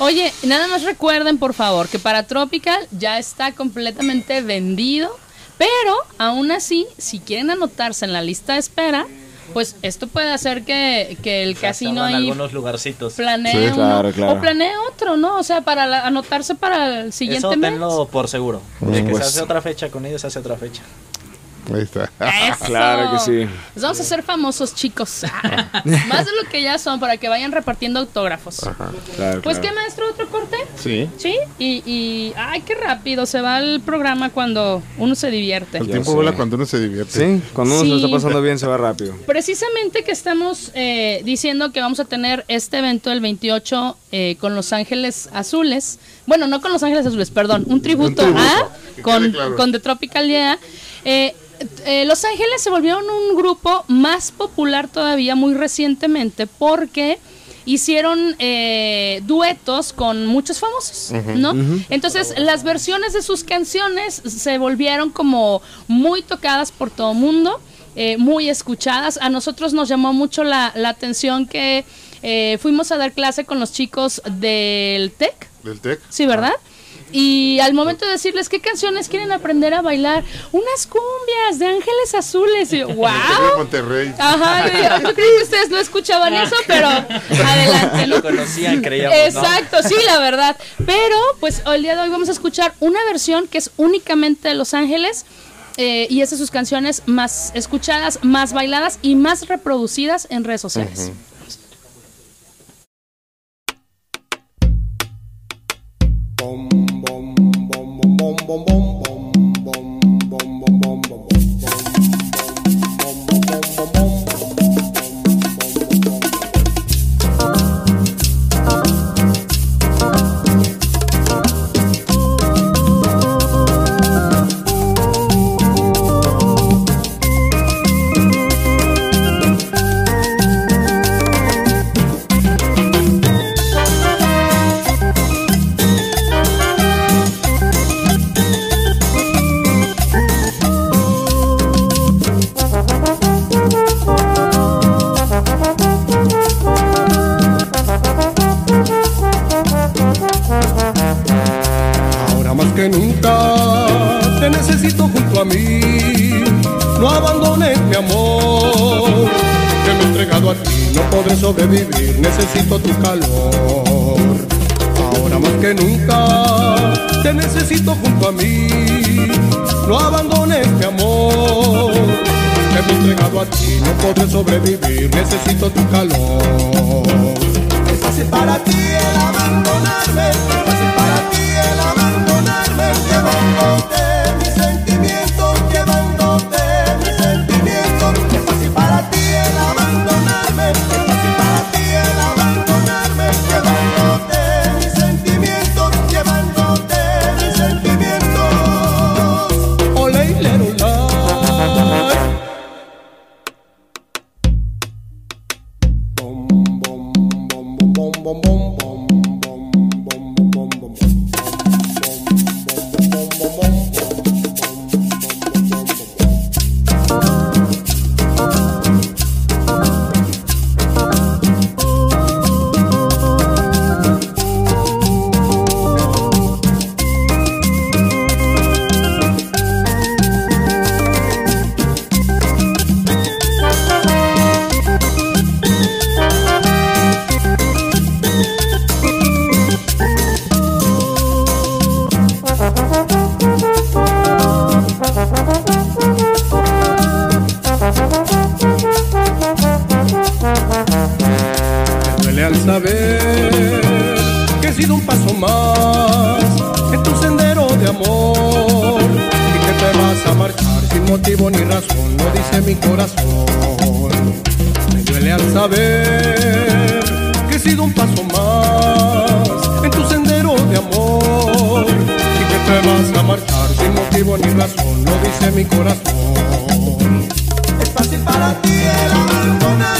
Oye, nada más recuerden, por favor, que para Tropical ya está completamente vendido. Pero, aún así, si quieren anotarse en la lista de espera, pues esto puede hacer que, que el casino en ahí algunos lugarcitos. planee Sí, uno, claro, o planee otro, ¿no? O sea, para la- anotarse para el siguiente Eso mes. tenlo por seguro. De que se hace otra fecha con ellos, se hace otra fecha. Ahí está. Eso. Claro que sí. Pues vamos a ser famosos, chicos. Ah, Más de lo que ya son, para que vayan repartiendo autógrafos. Claro, Pues, claro. ¿qué, maestro? ¿Otro corte? Sí. Sí, y, y ay, qué rápido se va el programa cuando uno se divierte. El tiempo sé. vuela cuando uno se divierte. Sí, cuando uno se lo está pasando bien se va rápido. Precisamente que estamos eh, diciendo que vamos a tener este evento el 28 eh, con Los Ángeles Azules. Bueno, no con Los Ángeles Azules, perdón, un tributo, Un tributo, a que con, claro. con The Tropical Yeah. Eh, eh, Los Ángeles se volvieron un grupo más popular todavía muy recientemente porque hicieron eh, duetos con muchos famosos, ¿no? Entonces las versiones de sus canciones se volvieron como muy tocadas por todo el mundo, eh, muy escuchadas. A nosotros nos llamó mucho la, la atención que eh, fuimos a dar clase con los chicos del TEC. Del TEC. Sí, ¿verdad? Y al momento de decirles qué canciones quieren aprender a bailar, unas cumbias de Ángeles Azules. Y yo, ¡wow! Monterrey. Ajá, yo creo que ustedes no escuchaban eso, pero adelante, ¿no? Lo conocían, creíamos, ¿no? Exacto, sí, la verdad. Pero, pues, el día de hoy vamos a escuchar una versión que es únicamente de Los Ángeles. eh, y es de sus canciones más escuchadas, más bailadas y más reproducidas en redes sociales. Ahora necesito tu calor. Ahora más que nunca te necesito junto a mí. No abandones mi amor, que me he entregado a ti. No podré sobrevivir, necesito tu calor. Es fácil para ti el abandonarme, que he sido un paso más en tu sendero de amor y que te vas a marchar sin motivo ni razón, lo dice mi corazón. Me duele al saber que he sido un paso más en tu sendero de amor y que te vas a marchar sin motivo ni razón, lo dice mi corazón. Es fácil para ti el abandonarme,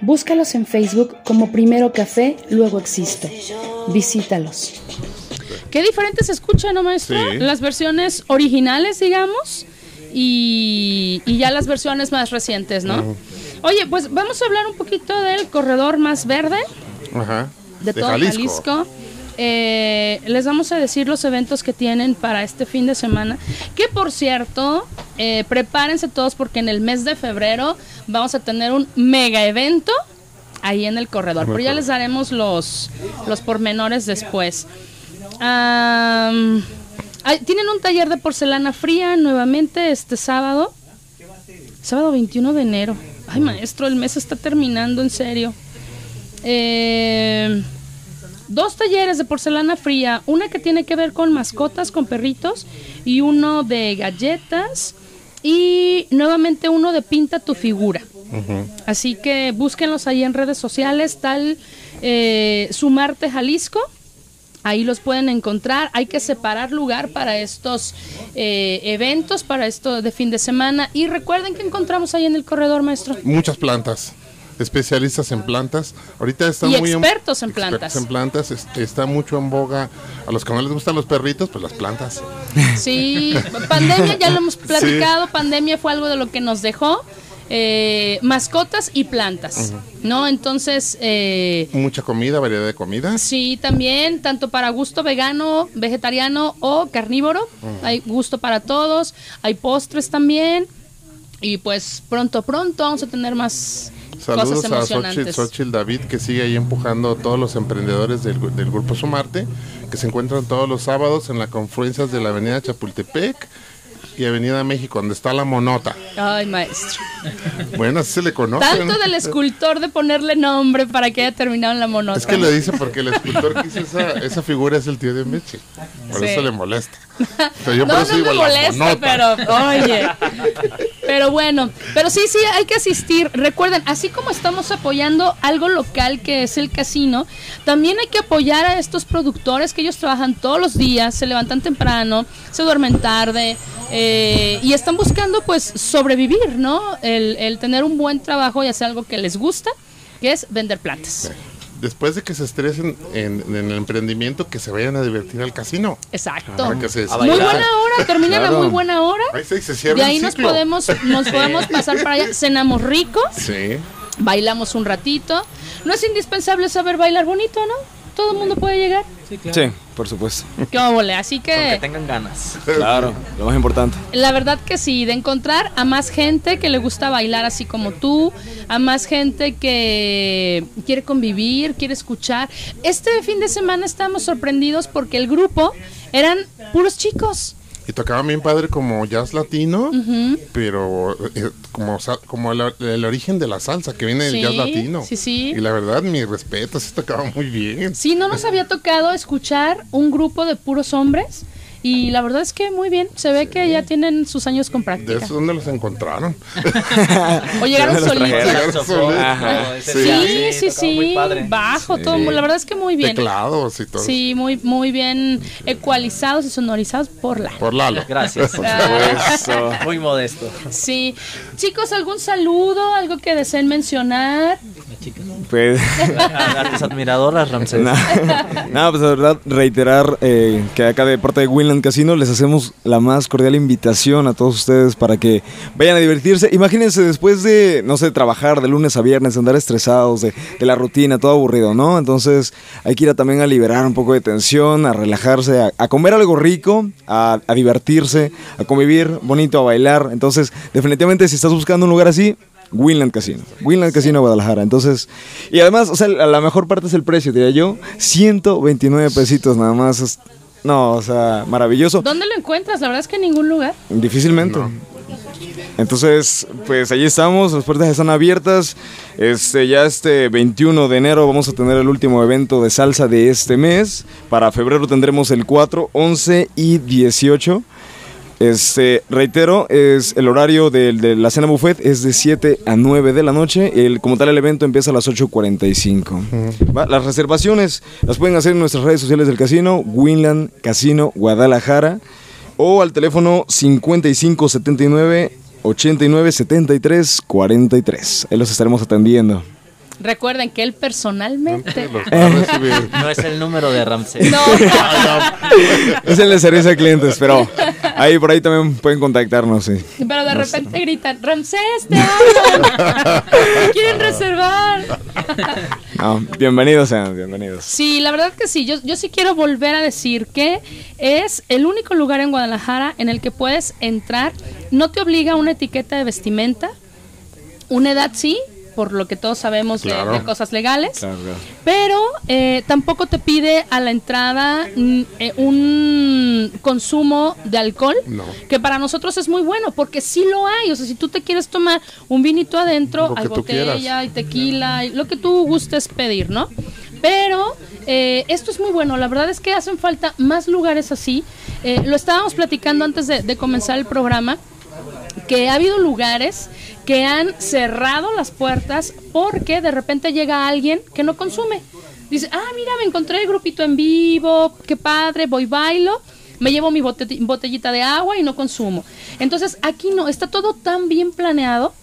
Búscalos en Facebook como Primero Café, luego existo. Visítalos. Qué diferente se escucha, ¿no, maestro? Sí. Las versiones originales, digamos, y, y ya las versiones más recientes, ¿no? Oye, pues vamos a hablar un poquito del corredor más verde Ajá. de, todo Jalisco. Eh, les vamos a decir los eventos que tienen para este fin de semana. Que por cierto, eh, prepárense todos porque en el mes de febrero vamos a tener un mega evento ahí en el corredor. Pero ya les daremos los, los pormenores después. Tienen un taller de porcelana fría nuevamente este sábado. Sábado 21 de enero. Ay, maestro, el mes está terminando, en serio. Eh, dos talleres de porcelana fría, una que tiene que ver con mascotas, con perritos, y uno de galletas, y nuevamente uno de pinta tu figura. Así que búsquenlos ahí en redes sociales, tal eh, Sumarte Jalisco. Ahí los pueden encontrar. Hay que separar lugar para estos eh, eventos, para esto de fin de semana. Y recuerden que encontramos ahí en el corredor, maestro. Muchas plantas. Especialistas en plantas. Ahorita está Y muy expertos en plantas. expertos en plantas. es- Está mucho en boga. A los que no les gustan los perritos, pues las plantas. Sí, pandemia ya lo hemos platicado, pandemia fue algo de lo que nos dejó. eh, mascotas y plantas, ¿no? Entonces, eh, Mucha comida, variedad de comida. sí, también, tanto para gusto vegano, vegetariano o carnívoro, hay gusto para todos, hay postres también, y pues pronto, pronto vamos a tener más Saludos cosas a Xochitl, emocionantes. David, que sigue ahí empujando a todos los emprendedores del, del Grupo Sumarte, que se encuentran todos los sábados en las confluencias de la Avenida Chapultepec y Avenida México, donde está la monota. Ay, maestro. Bueno, así se le conoce. Tanto ¿no? del escultor de ponerle nombre para que haya terminado en la monota. Es que le dice porque el escultor que hizo esa, esa figura es el tío de Meche. Por Sí. eso le molesta. Pero yo por no, no me molesta, pero oye. Pero bueno, pero sí, sí, hay que asistir. Recuerden, así como estamos apoyando algo local que es el casino, también hay que apoyar a estos productores que ellos trabajan todos los días, se levantan temprano, se duermen tarde eh, y están buscando pues sobrevivir, ¿no? El, el tener un buen trabajo y hacer algo que les gusta, que es vender plantas. Después de que se estresen en, en el emprendimiento, que se vayan a divertir al casino. Exacto. Que se A Muy buena hora, terminan a Claro. muy buena hora. Ahí se, se cierra De el ahí nos ciclo. podemos, nos podemos pasar para allá. Cenamos rico, Sí. bailamos un ratito. No es indispensable saber bailar bonito, ¿no? Todo el mundo puede llegar. Sí, por supuesto. Qué óvole. Así que que tengan ganas. Claro, lo más importante. la verdad que sí, de encontrar a más gente que le gusta bailar así como tú, a más gente que quiere convivir, quiere escuchar. Este fin de semana estábamos sorprendidos porque el grupo eran puros chicos. Y tocaba bien padre como jazz latino, pero eh, como, como el, el origen de la salsa que viene del Sí, jazz latino. sí, sí. Y la verdad, mi respeto, sí tocaba muy bien. Sí, no nos había tocado escuchar un grupo de puros hombres y la verdad es que muy bien, se ve que ya tienen sus años con ¿De práctica. eso dónde los encontraron? O llegaron solitos. Sí. Sí, sí, muy sí, bajo, todo, la verdad es que muy bien. Teclados y todo. Sí, muy, muy bien ecualizados y sonorizados por la. Por Lalo. Gracias. Eso. Muy modesto. Sí. Chicos, ¿algún saludo? ¿Algo que deseen mencionar? Pues, A tus admiradoras, Ramsés. nada, nada, pues la verdad, reiterar eh, que acá de parte de Casino les hacemos la más cordial invitación a todos ustedes para que vayan a divertirse. Imagínense después de, no sé, trabajar de lunes a viernes, andar estresados de, la rutina, todo aburrido, ¿no? Entonces hay que ir también a liberar un poco de tensión, a relajarse, a, comer algo rico, a, divertirse, a convivir bonito, a bailar. Entonces, definitivamente si estás buscando un lugar así, Winland Casino. Winland Casino Guadalajara. Entonces, y además, o sea, la mejor parte es el precio, diría yo. 129 pesitos nada más. No, o sea, maravilloso. ¿Dónde lo encuentras? La verdad es que en ningún lugar. Difícilmente. Entonces, pues allí estamos, las puertas están abiertas. Este, ya este 21 de enero vamos a tener el último evento de salsa de este mes. Para febrero tendremos el 4, 11 y 18. Este, reitero, es el horario de, la cena buffet es de 7 a 9 de la noche. El, como tal, el evento empieza a las 8.45. ¿Va? Las reservaciones las pueden hacer en nuestras redes sociales del casino, Winland Casino Guadalajara, o al teléfono 5579 89 73 43. Ahí los estaremos atendiendo. Recuerden que él personalmente. No es el número de Ramsey. No, Es el de servicio a clientes, pero ahí por ahí también pueden contactarnos, sí. pero de repente gritan, Ramsés, te hablan. Quieren reservar. No, bienvenidos sean, bienvenidos. Sí, la verdad que sí. Yo, yo sí quiero volver a decir que es el único lugar en Guadalajara en el que puedes entrar. No te obliga a una etiqueta de vestimenta. Una edad sí, por lo que todos sabemos de- Claro. de, cosas legales. Claro. Pero eh, tampoco te pide a la entrada mm, eh, un consumo de alcohol, No. que para nosotros es muy bueno, porque sí lo hay. O sea, si tú te quieres tomar un vinito adentro, hay botella, quieras. y tequila, y lo que tú gustes pedir, ¿no? Pero eh, esto es muy bueno. La verdad es que hacen falta más lugares así. Eh, lo estábamos platicando antes de, de comenzar el programa que ha habido lugares que han cerrado las puertas porque de repente llega alguien que no consume. Dice, ah, mira, me encontré el grupito en vivo, qué padre, voy bailo, me llevo mi bote- botellita de agua y no consumo. Entonces aquí no, está todo tan bien planeado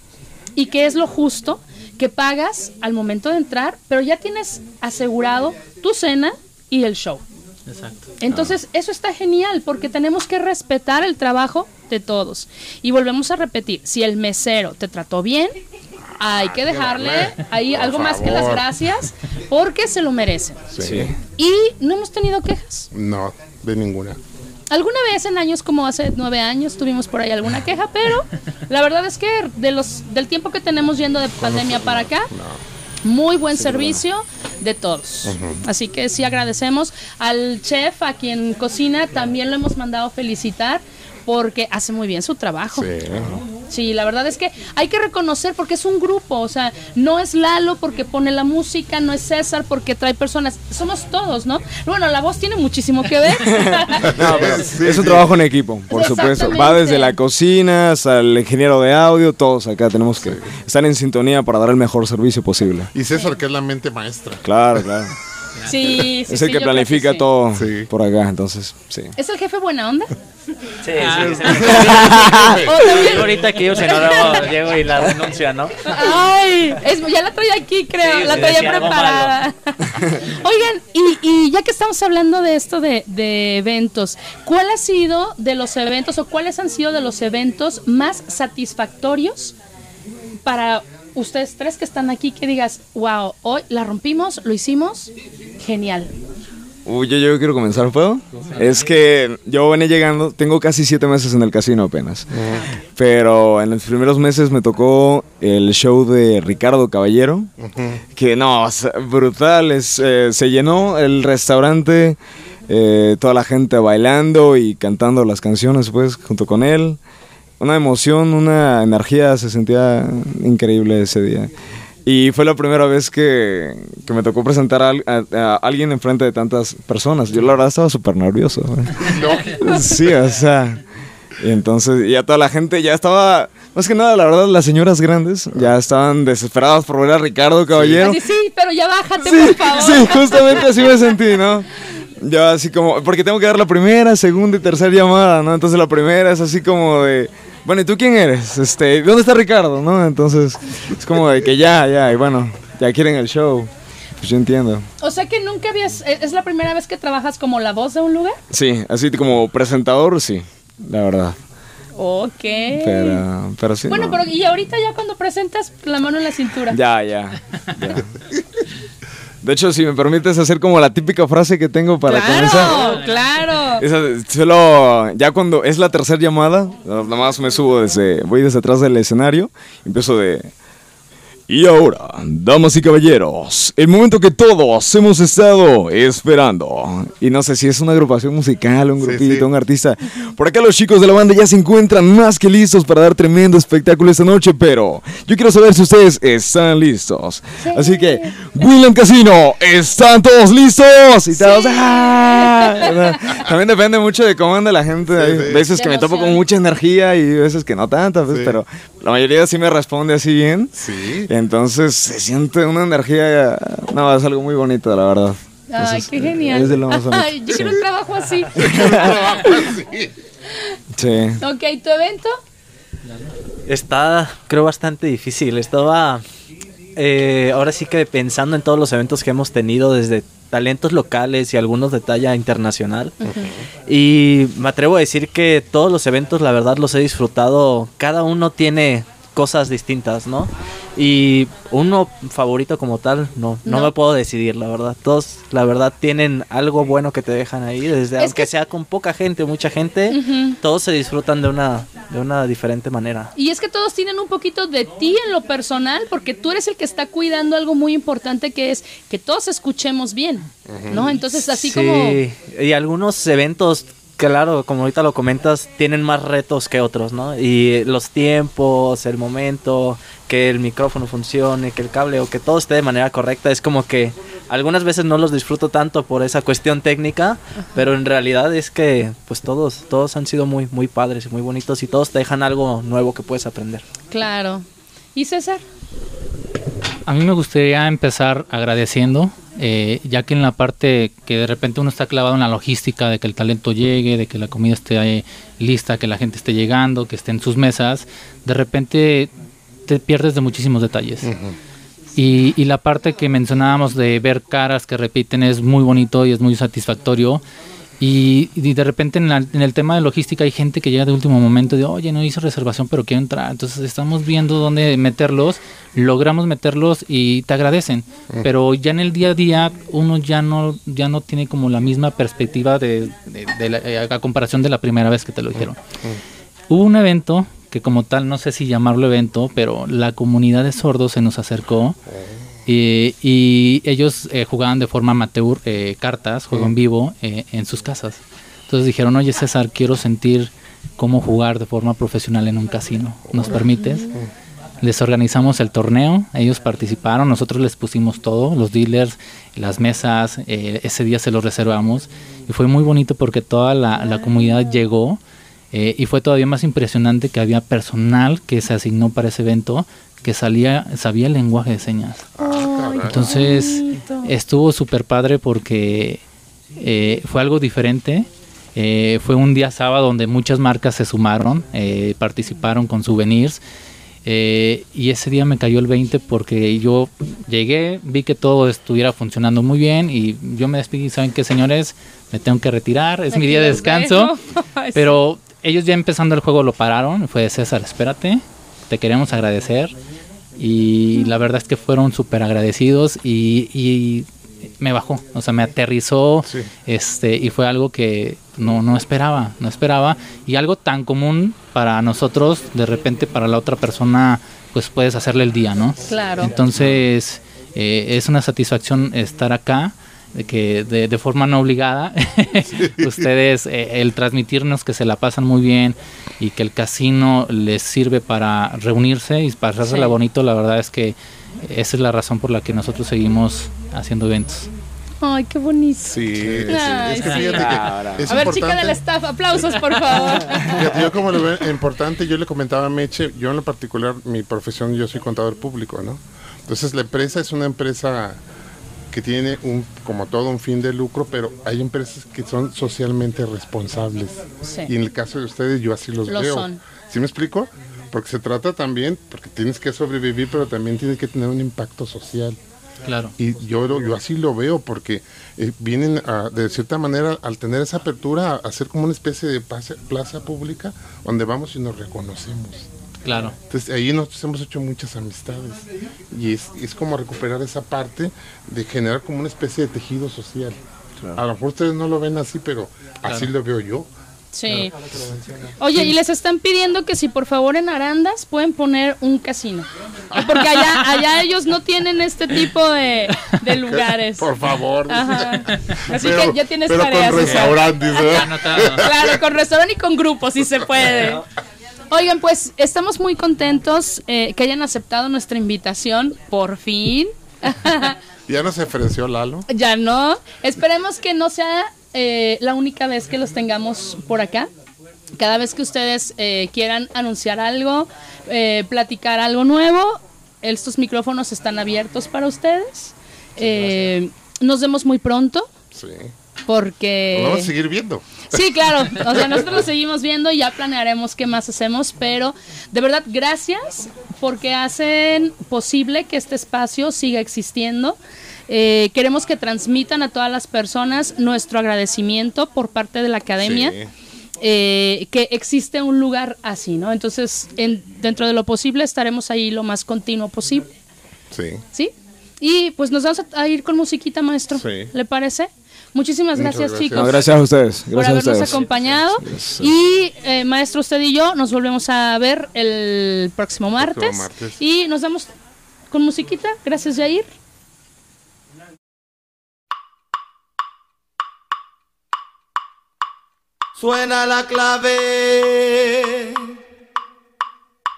y que es lo justo que pagas al momento de entrar, pero ya tienes asegurado tu cena y el show. Exacto. Entonces, eso está genial porque tenemos que respetar el trabajo de todos. Y volvemos a repetir, si el mesero te trató bien, hay que dejarle ahí Por algo más que las gracias porque se lo merecen. Sí. Y no hemos tenido quejas. No, de ninguna. Alguna vez en años como hace nueve años tuvimos por ahí alguna queja, pero la verdad es que de los del tiempo que tenemos yendo de pandemia para acá, muy buen servicio de todos. Así que sí agradecemos al chef, a quien cocina, también lo hemos mandado felicitar porque hace muy bien su trabajo. Sí. Sí, la verdad es que hay que reconocer porque es un grupo, o sea, no es Lalo porque pone la música, no es César porque trae personas, somos todos, ¿no? Bueno, la voz tiene muchísimo que ver. No, pero Sí, es un sí. trabajo en equipo, por supuesto. Va desde la cocina hasta el ingeniero de audio, todos acá tenemos que estar en sintonía para dar el mejor servicio posible. Y César, que es la mente maestra. Claro, claro. Sí, sí, es el sí, que planifica sí. todo Sí. por acá, entonces, sí. ¿Es el jefe buena onda? Sí, sí, sí. ¿O también? Digo ahorita que yo si no luego llego y la denuncia, ¿no? Ay, es- ya la traía aquí, creo, Sí, la traía preparada. Oigan, y, y ya que estamos hablando de esto de, de eventos, ¿cuál ha sido de los eventos o cuáles han sido de los eventos más satisfactorios para ustedes tres que están aquí que digas, wow, hoy la rompimos, lo hicimos, genial? Uy, yo, yo quiero comenzar, ¿puedo? Es que yo venía llegando, tengo casi siete meses en el casino apenas. Pero en los primeros meses me tocó el show de Ricardo Caballero. Que no, brutal. es, eh, se llenó el restaurante, eh, toda la gente bailando y cantando las canciones, pues, junto con él. Una emoción, una energía, se sentía increíble ese día. Y fue la primera vez que, que me tocó presentar a, al- a- a alguien enfrente de tantas personas. Yo la verdad estaba súper nervioso. Sí, o sea. Y entonces ya toda la gente ya estaba, más que nada, la verdad, las señoras grandes ya estaban desesperadas por ver a Ricardo Caballero. Así, sí, pero ya bájate, Sí, por favor. sí, justamente así me sentí, ¿no? Yo así como, porque tengo que dar la primera, segunda y tercera llamada, ¿no? Entonces la primera es así como de, bueno, ¿y tú quién eres? Este, ¿dónde está Ricardo? ¿No? Entonces es como de que ya, ya, y bueno, ya quieren el show. Pues yo entiendo. O sea que nunca habías, e, es la primera vez que trabajas como la voz de un lugar. Sí, así como presentador, sí, la verdad. Ok. Pero, pero sí. bueno, no. pero y ahorita ya cuando presentas la mano en la cintura. Ya, ya, ya. De hecho, si me permites hacer como la típica frase que tengo para comenzar. claro, claro. Solo ya cuando es la tercera llamada, nada más me subo desde, voy desde atrás del escenario, empiezo de... Y ahora, damas y caballeros, el momento que todos hemos estado esperando. Y no sé si es una agrupación musical, un Sí, grupito, sí. un artista. Por acá los chicos de la banda ya se encuentran más que listos para dar tremendo espectáculo esta noche, pero yo quiero saber si ustedes están listos. Así que, William Casino, ¿están todos listos? Y todos, ¡ah! También depende mucho de cómo anda la gente. Hay sí. veces que me topo con mucha energía y veces que no tanta, pues, Sí. pero la mayoría sí me responde así bien. Sí. Entonces se siente una energía, no, es algo muy bonito, la verdad. Ay, qué es- genial. Es de lo más bonito. Ay, yo quiero un trabajo así. Sí. Sí. ok, ¿tu evento? Está, creo, bastante difícil. Estaba eh, ahora sí que pensando en todos los eventos que hemos tenido desde talentos locales y algunos de talla internacional. Y me atrevo a decir que todos los eventos, la verdad, los he disfrutado. Cada uno tiene cosas distintas, ¿no? Y uno favorito como tal, no, no, me puedo decidir, la verdad. Todos, la verdad, tienen algo bueno que te dejan ahí, desde aunque sea con poca gente o mucha gente, todos se disfrutan de una, de una diferente manera. Y es que todos tienen un poquito de ti en lo personal, porque tú eres el que está cuidando algo muy importante que es que todos escuchemos bien, ¿no? Entonces, así sí, como... Y algunos eventos claro, como ahorita lo comentas, tienen más retos que otros, ¿no? Y los tiempos, el momento, que el micrófono funcione, que el cable o que todo esté de manera correcta, es como que algunas veces no los disfruto tanto por esa cuestión técnica, pero en realidad es que pues todos todos han sido muy muy padres y muy bonitos y todos te dejan algo nuevo que puedes aprender. Claro. ¿Y César? A mí me gustaría empezar agradeciendo, eh, ya que en la parte que de repente uno está clavado en la logística de que el talento llegue, de que la comida esté eh, lista, que la gente esté llegando, que esté en sus mesas, de repente te pierdes de muchísimos detalles. y, y, la parte que mencionábamos de ver caras que repiten es muy bonito y es muy satisfactorio. Y, y de repente en, la, en, el tema de logística hay gente que llega de último momento dice, oye, no hice reservación, pero quiero entrar. Entonces estamos viendo dónde meterlos, logramos meterlos y te agradecen. -huh. Pero ya en el día a día uno ya no, ya no tiene como la misma perspectiva de, de, de la, eh, a comparación de la primera vez que te lo dijeron. Uh -huh. Hubo un evento que como tal, no sé si llamarlo evento, pero la comunidad de sordos se nos acercó. Y, y, ellos eh, jugaban de forma amateur eh, cartas, juego en vivo, eh, en sus casas. Entonces dijeron, oye César, quiero sentir cómo jugar de forma profesional en un casino. ¿Nos permites? Les organizamos el torneo, ellos participaron, nosotros les pusimos todo, los dealers, las mesas, eh, ese día se los reservamos y fue muy bonito porque toda la, la comunidad llegó eh, y fue todavía más impresionante que había personal que se asignó para ese evento que salía, sabía el lenguaje de señas. Oh, Entonces estuvo súper padre porque eh, fue algo diferente. Eh, fue un día sábado donde muchas marcas se sumaron, eh, participaron con souvenirs. y ese día me cayó el 20 porque yo llegué, vi que todo estuviera funcionando muy bien y yo me despedí. ¿Saben qué, señores? Me tengo que retirar, es Aquí mi día de descanso. Pero ellos ya empezando el juego lo pararon. Fue César, espérate, te queremos agradecer y la verdad es que fueron súper agradecidos y, y, me bajó, o sea, me aterrizó Sí. este y fue algo que no, no esperaba, no esperaba y algo tan común para nosotros, de repente para la otra persona pues puedes hacerle el día, ¿no? Claro. Entonces eh, es una satisfacción estar acá de que de, de forma no obligada ustedes eh, el transmitirnos que se la pasan muy bien y que el casino les sirve para reunirse y pasársela Sí. bonito la verdad es que esa es la razón por la que nosotros seguimos haciendo eventos Ay, qué bonito. Sí, sí. Ay, es que sí. fíjate que es A ver, chica importante. del staff, aplausos, por favor. Yo como lo veo importante, yo le comentaba a Meche, yo en lo particular, mi profesión, yo soy contador público, ¿no? Entonces la empresa es una empresa que tiene un, como todo, un fin de lucro, pero hay empresas que son socialmente responsables. Sí. Y en el caso de ustedes, yo así los Lo veo. son. ¿Sí me explico? Porque se trata también, porque tienes que sobrevivir, pero también tienes que tener un impacto social. claro Y yo, lo- yo así lo veo, porque eh, vienen a, de cierta manera, al tener esa apertura, a hacer como una especie de pase- plaza pública donde vamos y nos reconocemos. Claro Entonces ahí nosotros hemos hecho muchas amistades y es, es como recuperar esa parte de generar como una especie de tejido social. A lo mejor ustedes no lo ven así, pero así lo veo yo. Sí. Oye, y les están pidiendo que si por favor en Arandas pueden poner un casino. Porque allá, allá ellos no tienen este tipo de, de lugares. Por favor. Ajá. Así Pero- que ya tienes pero tareas. con restaurantes, Claro, con restaurante y con grupo, si se puede. Oigan, pues estamos muy contentos eh, que hayan aceptado nuestra invitación, por fin. Ya nos ofreció Lalo. ya no. Esperemos que no sea eh, la única vez que los tengamos por acá. Cada vez que ustedes eh, quieran anunciar algo, eh, platicar algo nuevo, estos micrófonos están abiertos para ustedes. Eh, nos vemos muy pronto. Sí. Porque... Lo vamos a seguir viendo. Sí, claro. O sea, nosotros lo seguimos viendo y ya planearemos qué más hacemos, pero de verdad, gracias porque hacen posible que este espacio siga existiendo. Eh, queremos que transmitan a todas las personas nuestro agradecimiento por parte de la academia. Sí. eh, que existe un lugar así, ¿no? Entonces, en- dentro de lo posible estaremos ahí lo más continuo posible, Sí. ¿sí? Y pues nos vamos a, a ir con musiquita, maestro. Sí. ¿Le parece? Muchísimas Muchas gracias, gracias. chicos No, gracias a ustedes. por Gracias a habernos ustedes. acompañado. Y eh, maestro, usted y yo nos volvemos a ver el próximo martes. martes. Y nos vamos con musiquita. Gracias, Jair. Suena la clave,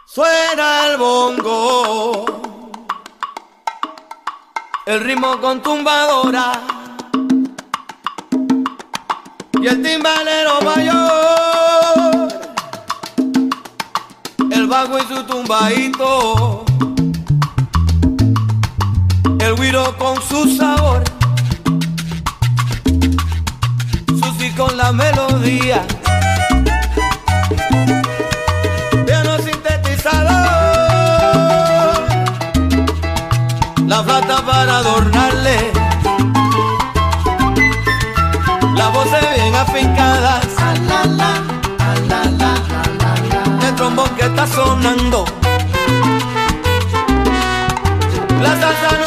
suena el bongo, el ritmo con tumbadora y el timbalero mayor, el bajo y su tumbadito, el guiro con su sabor. Susi con la melodía. Piano sintetizador. La flauta para adornarle. Voces bien afincadas. El trombón que está sonando. La salsa